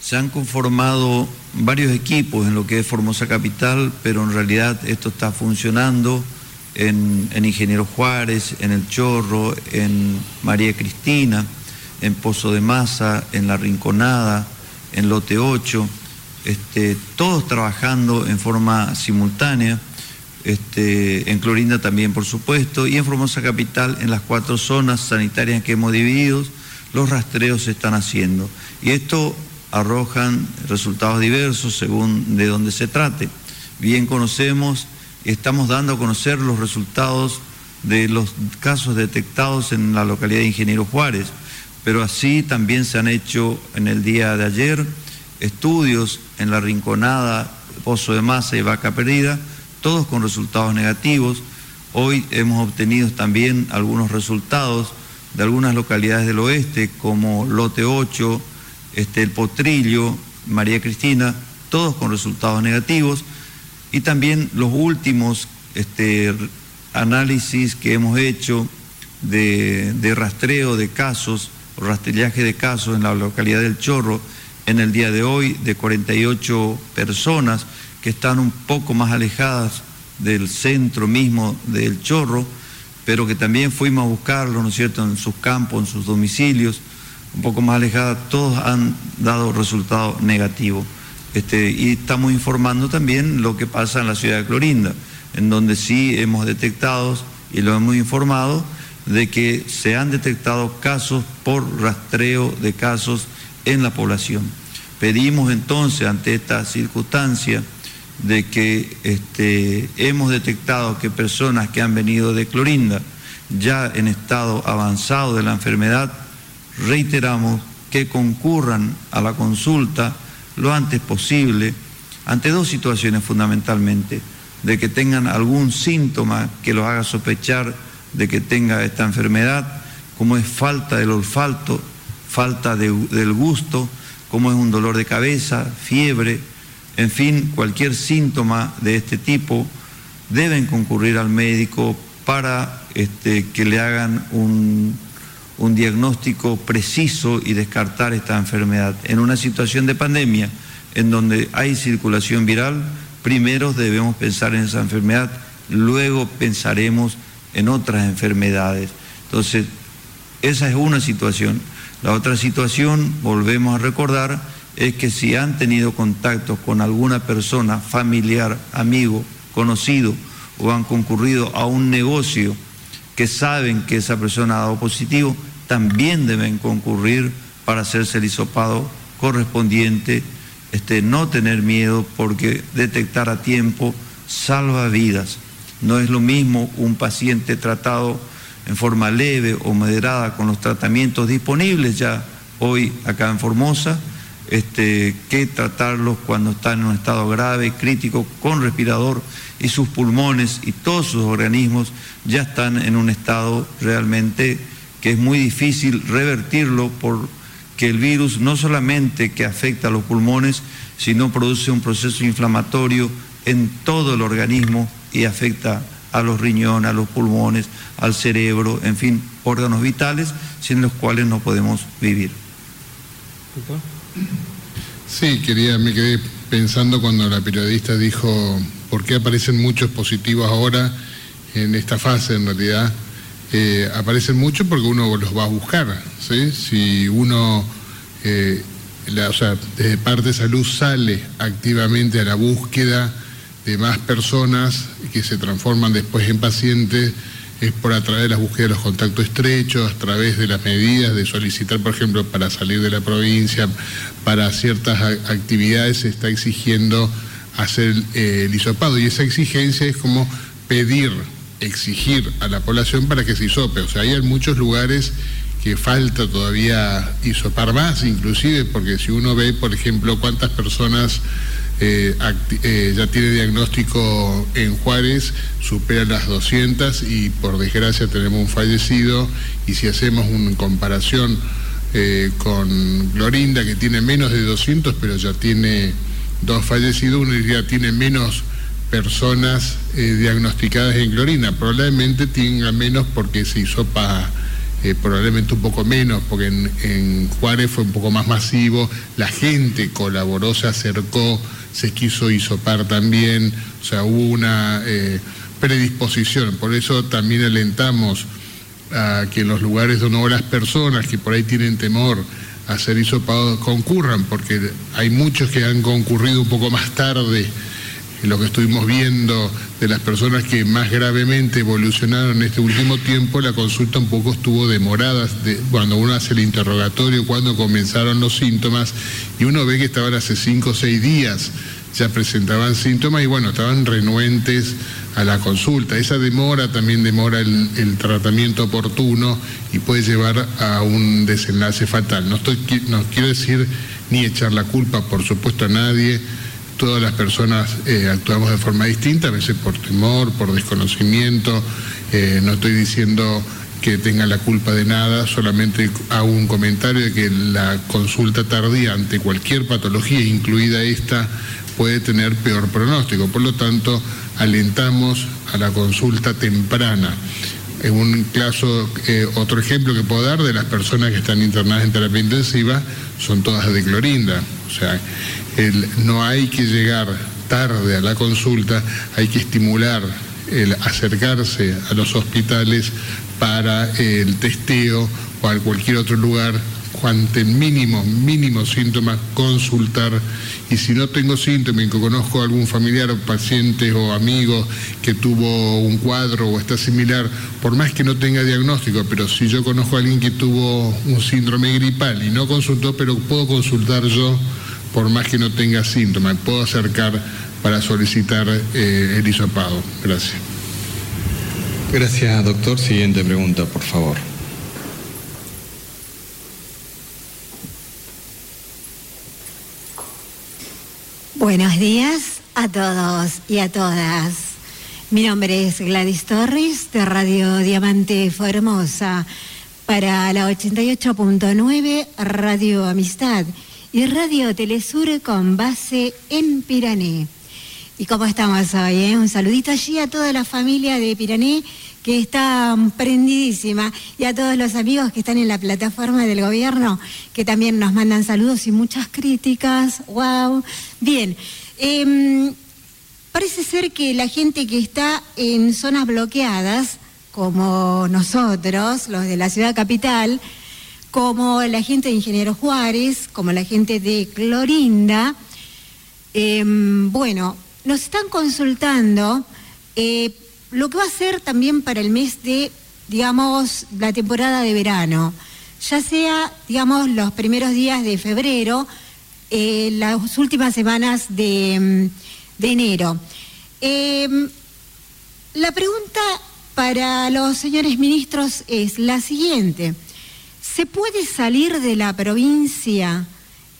Se han conformado varios equipos en lo que es Formosa Capital, pero en realidad esto está funcionando en, Ingeniero Juárez, en El Chorro, en María Cristina, en Pozo de Masa, en La Rinconada, en Lote 8, este, todos trabajando en forma simultánea, este, en Clorinda también por supuesto, y en Formosa Capital, en las cuatro zonas sanitarias que hemos dividido, los rastreos se están haciendo. Y esto arrojan resultados diversos según de dónde se trate. Bien conocemos estamos dando a conocer los resultados de los casos detectados en la localidad de Ingeniero Juárez, pero así también se han hecho en el día de ayer estudios en la Rinconada, Pozo de Masa y Vaca Perdida, todos con resultados negativos. Hoy hemos obtenido también algunos resultados de algunas localidades del oeste, como Lote 8, este, El Potrillo, María Cristina, todos con resultados negativos y también los últimos este, análisis que hemos hecho de, rastreo de casos, o rastrillaje de casos en la localidad del Chorro en el día de hoy, de 48 personas que están un poco más alejadas del centro mismo del Chorro, pero que también fuimos a buscarlos, ¿no es cierto?, en sus campos, en sus domicilios, un poco más alejadas, todos han dado resultados negativos. Este, y estamos informando también lo que pasa en la ciudad de Clorinda, en donde sí hemos detectado y lo hemos informado de que se han detectado casos por rastreo de casos en la población. Pedimos entonces ante esta circunstancia de que este, hemos detectado que personas que han venido de Clorinda ya en estado avanzado de la enfermedad, reiteramos que concurran a la consulta lo antes posible ante dos situaciones fundamentalmente, de que tengan algún síntoma que los haga sospechar de que tenga esta enfermedad, como es falta del olfato, falta del gusto, como es un dolor de cabeza, fiebre, en fin, cualquier síntoma de este tipo, deben concurrir al médico para este, que le hagan un, un diagnóstico preciso y descartar esta enfermedad. En una situación de pandemia en donde hay circulación viral, primero debemos pensar en esa enfermedad, luego pensaremos en otras enfermedades. Entonces, esa es una situación. La otra situación, volvemos a recordar, es que si han tenido contacto con alguna persona, familiar, amigo, conocido, o han concurrido a un negocio que saben que esa persona ha dado positivo, también deben concurrir para hacerse el hisopado correspondiente, este, no tener miedo porque detectar a tiempo salva vidas. No es lo mismo un paciente tratado en forma leve o moderada con los tratamientos disponibles ya hoy acá en Formosa, este, que tratarlos cuando están en un estado grave, crítico, con respirador y sus pulmones y todos sus organismos ya están en un estado realmente que es muy difícil revertirlo porque el virus no solamente que afecta a los pulmones, sino produce un proceso inflamatorio en todo el organismo y afecta a los riñones, a los pulmones, al cerebro, en fin, órganos vitales sin los cuales no podemos vivir. Sí, quería, me quedé pensando cuando la periodista dijo por qué aparecen muchos positivos ahora en esta fase, en realidad. Eh, aparecen muchos porque uno los va a buscar, ¿sí? Si uno, eh, o sea, desde parte de salud sale activamente a la búsqueda de más personas que se transforman después en pacientes, es por a través de la búsqueda de los contactos estrechos, a través de las medidas de solicitar, por ejemplo, para salir de la provincia, para ciertas actividades se está exigiendo hacer eh, el hisopado. Y esa exigencia es como pedir, exigir a la población para que se hisope. O sea, hay en muchos lugares que falta todavía hisopar más, inclusive, porque si uno ve, por ejemplo, cuántas personas eh, eh, ya tiene diagnóstico en Juárez, supera las 200 y por desgracia tenemos un fallecido. Y si hacemos una comparación eh, con Glorinda que tiene menos de 200 pero ya tiene dos fallecidos, uno ya tiene menos personas diagnosticadas en Glorinda, probablemente tenga menos porque se hisopa probablemente un poco menos, porque en, Juárez fue un poco más masivo, la gente colaboró, se acercó, se quiso hisopar también, o sea, hubo una eh, predisposición. Por eso también alentamos a que en los lugares donde no las personas que por ahí tienen temor a ser hisopados concurran, porque hay muchos que han concurrido un poco más tarde lo que estuvimos viendo de las personas que más gravemente evolucionaron en este último tiempo, la consulta un poco estuvo demorada cuando uno hace el interrogatorio, cuando comenzaron los síntomas, y uno ve que estaban hace cinco o seis días, ya presentaban síntomas y bueno, estaban renuentes a la consulta. Esa demora también demora el, el tratamiento oportuno y puede llevar a un desenlace fatal. No, estoy, no quiero decir ni echar la culpa, por supuesto, a nadie todas las personas eh, actuamos de forma distinta, a veces por temor, por desconocimiento. Eh, no estoy diciendo que tenga la culpa de nada, solamente hago un comentario de que la consulta tardía ante cualquier patología, incluida esta, puede tener peor pronóstico. Por lo tanto, alentamos a la consulta temprana. En un caso, eh, otro ejemplo que puedo dar de las personas que están internadas en terapia intensiva son todas de clorinda. Sea, no hay que llegar tarde a la consulta, hay que estimular el acercarse a los hospitales para el testeo o a cualquier otro lugar cuante mínimo, mínimo síntomas, consultar. Y si no tengo síntomas y que conozco a algún familiar o paciente o amigo que tuvo un cuadro o está similar, por más que no tenga diagnóstico, pero si yo conozco a alguien que tuvo un síndrome gripal y no consultó, pero puedo consultar yo por más que no tenga síntomas, puedo acercar para solicitar eh, el hisopado. Gracias. Gracias, doctor. Siguiente pregunta, por favor. Buenos días a todos y a todas. Mi nombre es Gladys Torres de Radio Diamante Formosa para la 88.9 Radio Amistad y Radio Telesur con base en Pirané. ¿Y cómo estamos hoy? Eh? Un saludito allí a toda la familia de Pirané que está prendidísima y a todos los amigos que están en la plataforma del gobierno que también nos mandan saludos y muchas críticas. ¡Wow! Bien. Em, parece ser que la gente que está en zonas bloqueadas, como nosotros, los de la ciudad capital, como la gente de Ingeniero Juárez, como la gente de Clorinda, em, bueno, nos están consultando eh, lo que va a ser también para el mes de, digamos, la temporada de verano, ya sea, digamos, los primeros días de febrero, eh, las últimas semanas de, em, enero. Em, La pregunta para los señores ministros es la siguiente. ¿Se puede salir de la provincia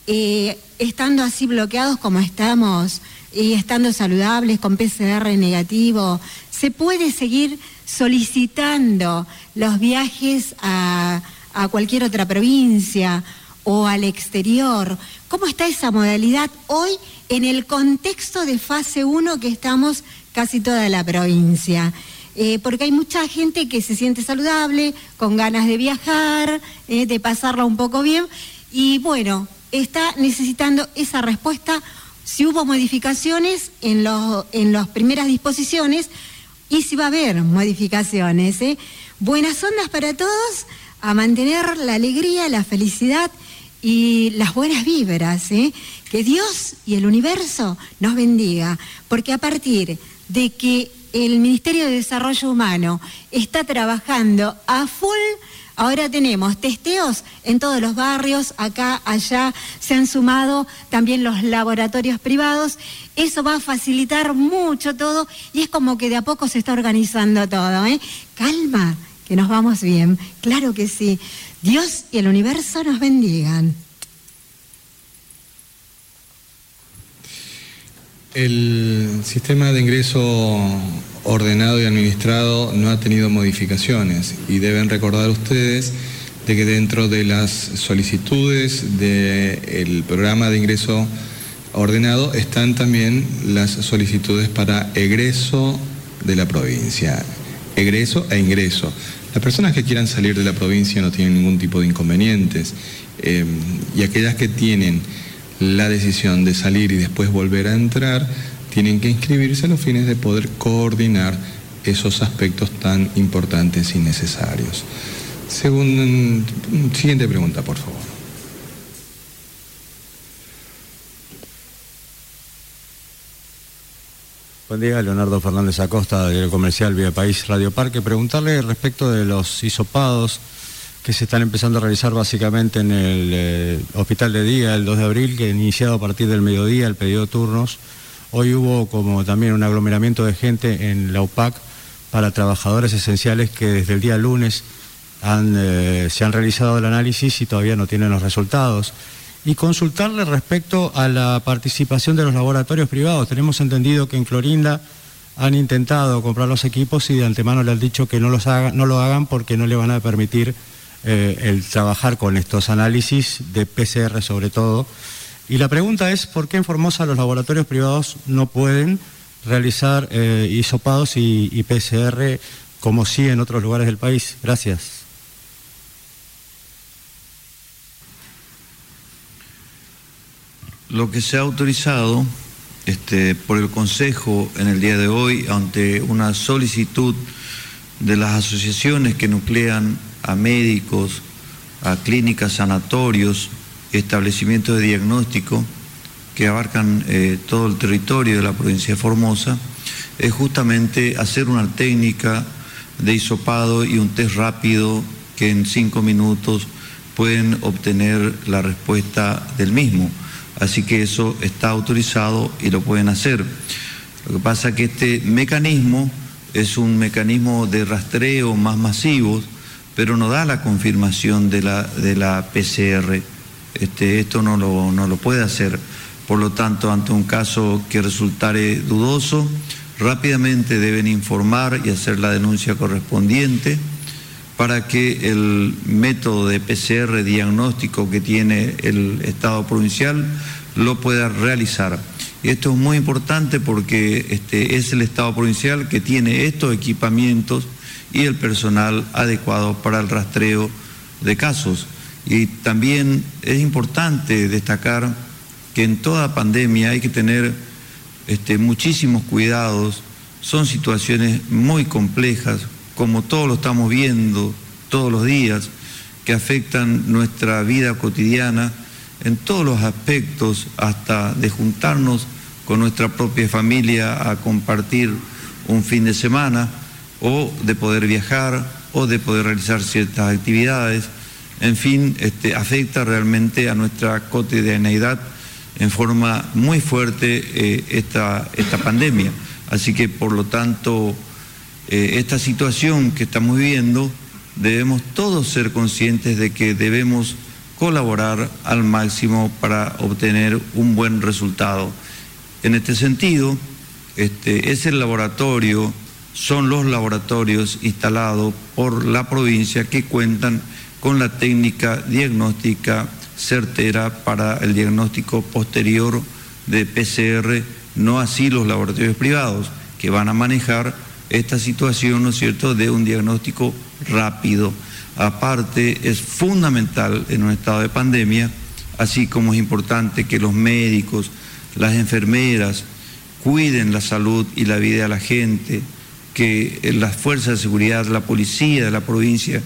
eh, estando así bloqueados como estamos y estando saludables con PCR negativo? ¿Se puede seguir solicitando los viajes a, a cualquier otra provincia o al exterior? ¿Cómo está esa modalidad hoy en el contexto de fase 1 que estamos casi toda la provincia? Eh, porque hay mucha gente que se siente saludable, con ganas de viajar, eh, de pasarla un poco bien, y bueno, está necesitando esa respuesta. Si hubo modificaciones en, en las primeras disposiciones y si va a haber modificaciones. ¿eh? Buenas ondas para todos, a mantener la alegría, la felicidad y las buenas vibras. Que Dios y el universo nos bendiga, porque a partir de que el Ministerio de Desarrollo Humano está trabajando a full. Ahora tenemos testeos en todos los barrios, acá, allá, se han sumado también los laboratorios privados. Eso va a facilitar mucho todo y es como que de a poco se está organizando todo. ¿eh? Calma, que nos vamos bien. Claro que sí. Dios y el universo nos bendigan. El sistema de ingreso ordenado y administrado no ha tenido modificaciones y deben recordar ustedes de que dentro de las solicitudes del programa de ingreso ordenado están también las solicitudes para egreso de la provincia, egreso e ingreso. Las personas que quieran salir de la provincia no tienen ningún tipo de inconvenientes eh, y aquellas que tienen la decisión de salir y después volver a entrar, tienen que inscribirse a los fines de poder coordinar esos aspectos tan importantes y necesarios. Según, siguiente pregunta, por favor. Buen día, Leonardo Fernández Acosta, del comercial Vía País Radio Parque. Preguntarle respecto de los hisopados que se están empezando a realizar básicamente en el eh, hospital de día el 2 de abril, que iniciado a partir del mediodía el pedido de turnos. Hoy hubo como también un aglomeramiento de gente en la UPAC para trabajadores esenciales que desde el día lunes eh, se han realizado el análisis y todavía no tienen los resultados. Y consultarle respecto a la participación de los laboratorios privados. Tenemos entendido que en Clorinda han intentado comprar los equipos y de antemano le han dicho que no, los no lo hagan porque no le van a permitir eh, el trabajar con estos análisis de PCR sobre todo. Y la pregunta es, ¿por qué en Formosa los laboratorios privados no pueden realizar eh, isopados y, y PCR como sí en otros lugares del país? Gracias. Lo que se ha autorizado este, por el Consejo en el día de hoy ante una solicitud de las asociaciones que nuclean a médicos, a clínicas, sanatorios, establecimientos de diagnóstico que abarcan eh, todo el territorio de la provincia de Formosa, es justamente hacer una técnica de hisopado y un test rápido que en cinco minutos pueden obtener la respuesta del mismo. Así que eso está autorizado y lo pueden hacer. Lo que pasa es que este mecanismo es un mecanismo de rastreo más masivo pero no da la confirmación de la, de la PCR. Este, esto no lo, no lo puede hacer. Por lo tanto, ante un caso que resultare dudoso, rápidamente deben informar y hacer la denuncia correspondiente para que el método de PCR diagnóstico que tiene el Estado provincial lo pueda realizar. Y esto es muy importante porque este, es el Estado provincial que tiene estos equipamientos y el personal adecuado para el rastreo de casos. Y también es importante destacar que en toda pandemia hay que tener este, muchísimos cuidados, son situaciones muy complejas, como todos lo estamos viendo todos los días, que afectan nuestra vida cotidiana en todos los aspectos, hasta de juntarnos con nuestra propia familia a compartir un fin de semana o de poder viajar o de poder realizar ciertas actividades. En fin, este, afecta realmente a nuestra cotidianeidad en forma muy fuerte eh, esta, esta pandemia. Así que, por lo tanto, eh, esta situación que estamos viviendo, debemos todos ser conscientes de que debemos colaborar al máximo para obtener un buen resultado. En este sentido, este, es el laboratorio, son los laboratorios instalados por la provincia que cuentan con la técnica diagnóstica certera para el diagnóstico posterior de PCR, no así los laboratorios privados, que van a manejar esta situación, ¿no es cierto?, de un diagnóstico rápido. Aparte, es fundamental en un estado de pandemia, así como es importante que los médicos, las enfermeras, cuiden la salud y la vida de la gente, que las fuerzas de seguridad, la policía de la provincia,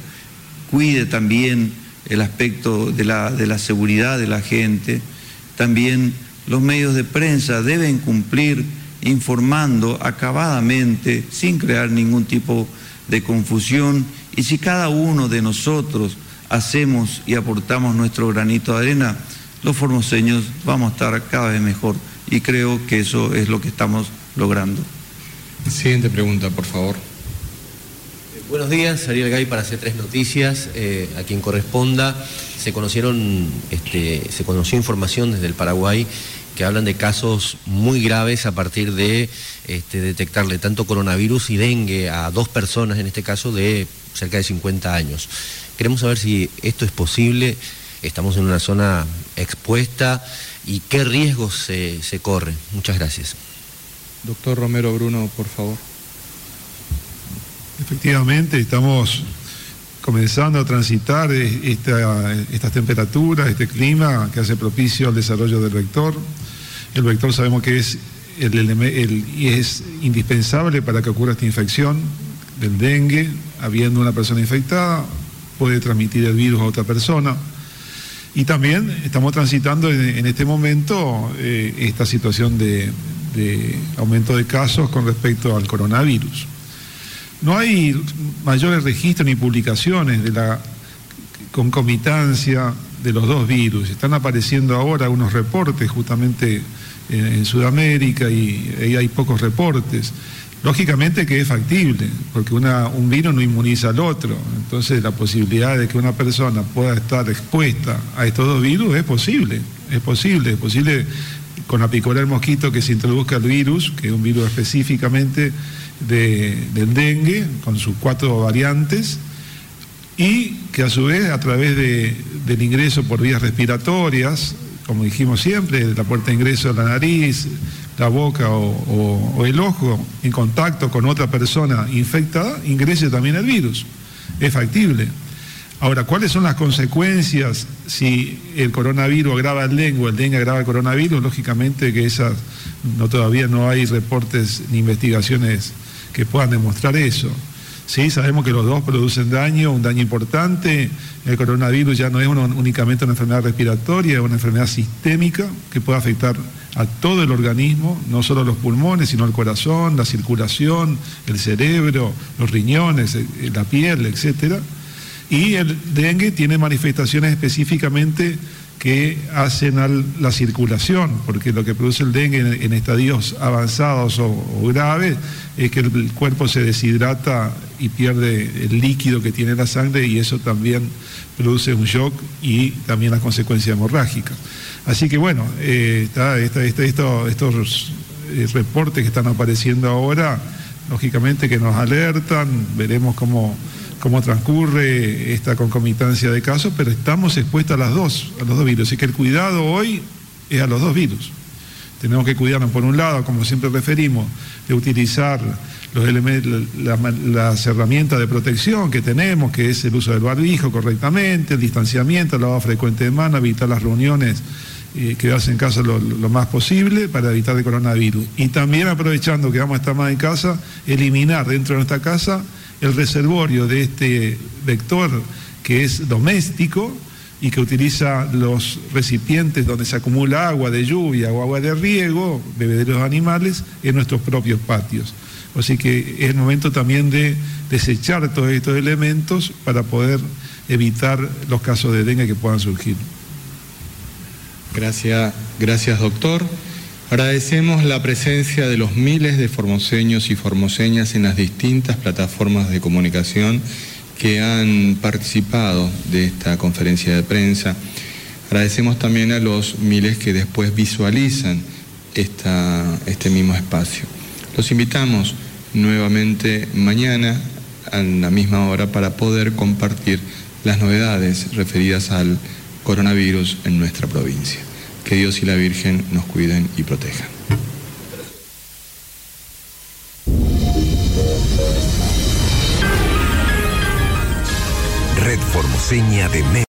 cuide también el aspecto de la, de la seguridad de la gente. También los medios de prensa deben cumplir informando acabadamente, sin crear ningún tipo de confusión. Y si cada uno de nosotros hacemos y aportamos nuestro granito de arena, los formoseños vamos a estar cada vez mejor. Y creo que eso es lo que estamos logrando. Siguiente pregunta, por favor. Buenos días, Ariel Gay para C3 Noticias. Eh, a quien corresponda, se conocieron, este, se conoció información desde el Paraguay que hablan de casos muy graves a partir de este, detectarle tanto coronavirus y dengue a dos personas, en este caso de cerca de 50 años. Queremos saber si esto es posible, estamos en una zona expuesta y qué riesgos se, se corren. Muchas gracias. Doctor Romero Bruno, por favor. Efectivamente, estamos comenzando a transitar estas temperaturas, este clima que hace propicio al desarrollo del vector. El vector sabemos que es, es indispensable para que ocurra esta infección del dengue. Habiendo una persona infectada, puede transmitir el virus a otra persona. Y también estamos transitando en, este momento eh, esta situación de, de aumento de casos con respecto al coronavirus. No hay mayores registros ni publicaciones de la concomitancia de los dos virus. Están apareciendo ahora unos reportes justamente en, Sudamérica y, ahí hay pocos reportes. Lógicamente que es factible, porque un virus no inmuniza al otro. Entonces la posibilidad de que una persona pueda estar expuesta a estos dos virus es posible. Es posible, es posible con la picola del mosquito que se introduzca el virus, que es un virus específicamente del dengue, con sus cuatro variantes, y que a su vez a través del ingreso por vías respiratorias, como dijimos siempre, la puerta de ingreso de la nariz, la boca o, el ojo, en contacto con otra persona infectada, ingrese también el virus. Es factible. Ahora, ¿cuáles son las consecuencias si el coronavirus agrava el dengue el dengue agrava el coronavirus? Lógicamente que esas no, todavía no hay reportes ni investigaciones que puedan demostrar eso. Sí, sabemos que los dos producen daño, un daño importante. El coronavirus ya no es únicamente una enfermedad respiratoria, es una enfermedad sistémica que puede afectar a todo el organismo, no solo los pulmones, sino el corazón, la circulación, el cerebro, los riñones, eh, la piel, etcétera. Y el dengue tiene manifestaciones específicamente que hacen a la circulación, porque lo que produce el dengue en, estadios avanzados o, graves es que el, cuerpo se deshidrata y pierde el líquido que tiene la sangre y eso también produce un shock y también las consecuencias hemorrágicas. Así que bueno, eh, estos eh, reportes que están apareciendo ahora, lógicamente que nos alertan, veremos cómo cómo transcurre esta concomitancia de casos, pero estamos expuestos a las dos, a los dos virus. Así que el cuidado hoy es a los dos virus. Tenemos que cuidarnos, por un lado, como siempre referimos, de utilizar los las herramientas de protección que tenemos, que es el uso del barbijo correctamente, el distanciamiento, el lavado frecuente de manos, evitar las reuniones, eh, quedarse en casa lo, lo, más posible para evitar el coronavirus. Y también aprovechando que vamos a estar más en casa, eliminar dentro de nuestra casa el reservorio de este vector que es doméstico y que utiliza los recipientes donde se acumula agua de lluvia o agua de riego, bebederos animales, en nuestros propios patios. Así que es el momento también de desechar todos estos elementos para poder evitar los casos de dengue que puedan surgir. Gracias, gracias doctor. Agradecemos la presencia de los miles de formoseños y formoseñas en las distintas plataformas de comunicación que han participado de esta conferencia de prensa. Agradecemos también a los miles que después visualizan este mismo espacio. Los invitamos nuevamente mañana a la misma hora para poder compartir las novedades referidas al coronavirus en nuestra provincia. Que Dios y la Virgen nos cuiden y protejan. Red Formoseña de